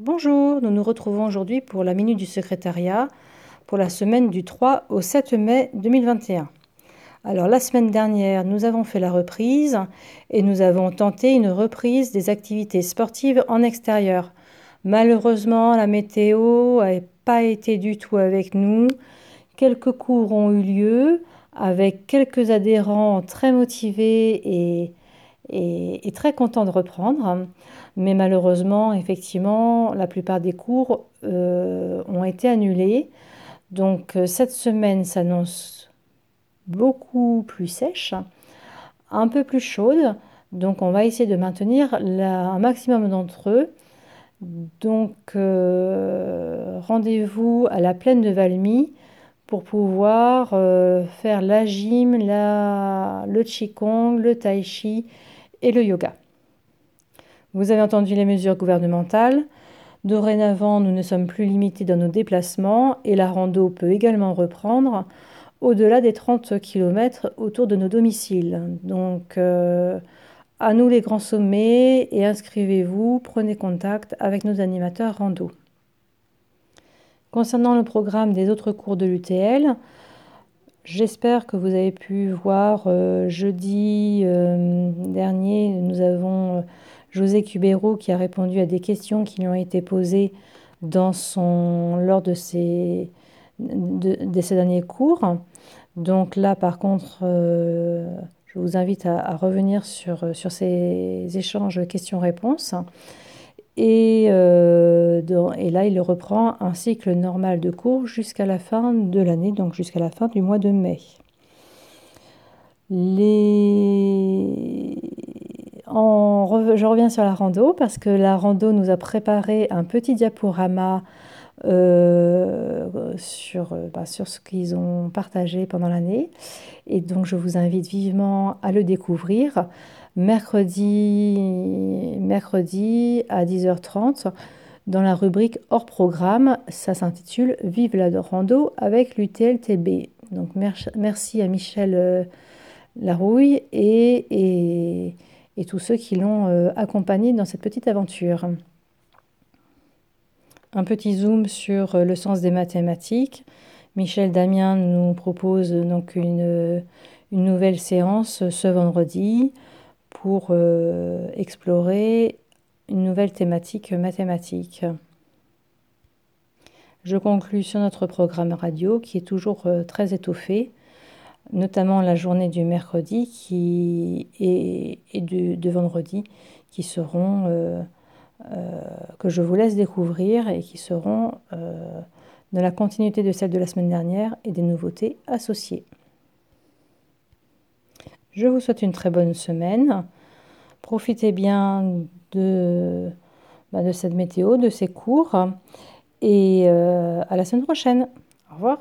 Bonjour, nous nous retrouvons aujourd'hui pour la minute du secrétariat pour la semaine du 3 au 7 mai 2021. Alors la semaine dernière, nous avons fait la reprise et nous avons tenté une reprise des activités sportives en extérieur. Malheureusement, la météo n'a pas été du tout avec nous. Quelques cours ont eu lieu avec quelques adhérents très motivés et et, très content de reprendre. Mais malheureusement, effectivement, la plupart des cours euh, ont été annulés. Donc euh, cette semaine s'annonce beaucoup plus sèche, un peu plus chaude. Donc on va essayer de maintenir un maximum d'entre eux. Donc euh, rendez-vous à la plaine de Valmy pour pouvoir faire la gym, le qigong, le tai chi le yoga. Vous avez entendu les mesures gouvernementales. Dorénavant, nous ne sommes plus limités dans nos déplacements et la rando peut également reprendre au-delà des 30 km autour de nos domiciles. Donc, euh, à nous les grands sommets et inscrivez-vous, prenez contact avec nos animateurs rando. Concernant le programme des autres cours de l'UTL, J'espère que vous avez pu voir euh, jeudi euh, dernier, nous avons euh, José Cubero qui a répondu à des questions qui lui ont été posées dans son, lors de ces, de, ces derniers cours. Donc là, par contre, je vous invite à, à revenir sur, sur ces échanges questions-réponses. Et, euh, et, là, il reprend un cycle normal de cours jusqu'à la fin de l'année, donc jusqu'à la fin du mois de mai. Les... je reviens sur la rando parce que la rando nous a préparé un petit diaporama euh, sur, bah, sur ce qu'ils ont partagé pendant l'année. Et donc, je vous invite vivement à le découvrir mercredi, à 10h30 dans la rubrique hors programme. Ça s'intitule Vive la rando avec l'UTLTB. Donc merci à Michel euh, Larouille et, tous ceux qui l'ont euh, accompagné dans cette petite aventure. Un petit zoom sur euh, le sens des mathématiques. Michel Damien nous propose donc une, une nouvelle séance ce vendredi pour euh, explorer une nouvelle thématique mathématique. Je conclus sur notre programme radio qui est toujours euh, très étoffé, notamment la journée du mercredi qui et, de vendredi qui seront euh, que je vous laisse découvrir et qui seront dans la continuité de celle de la semaine dernière et des nouveautés associées. Je vous souhaite une très bonne semaine. Profitez bien de, bah, cette météo, de ces cours. Et euh, à la semaine prochaine. Au revoir.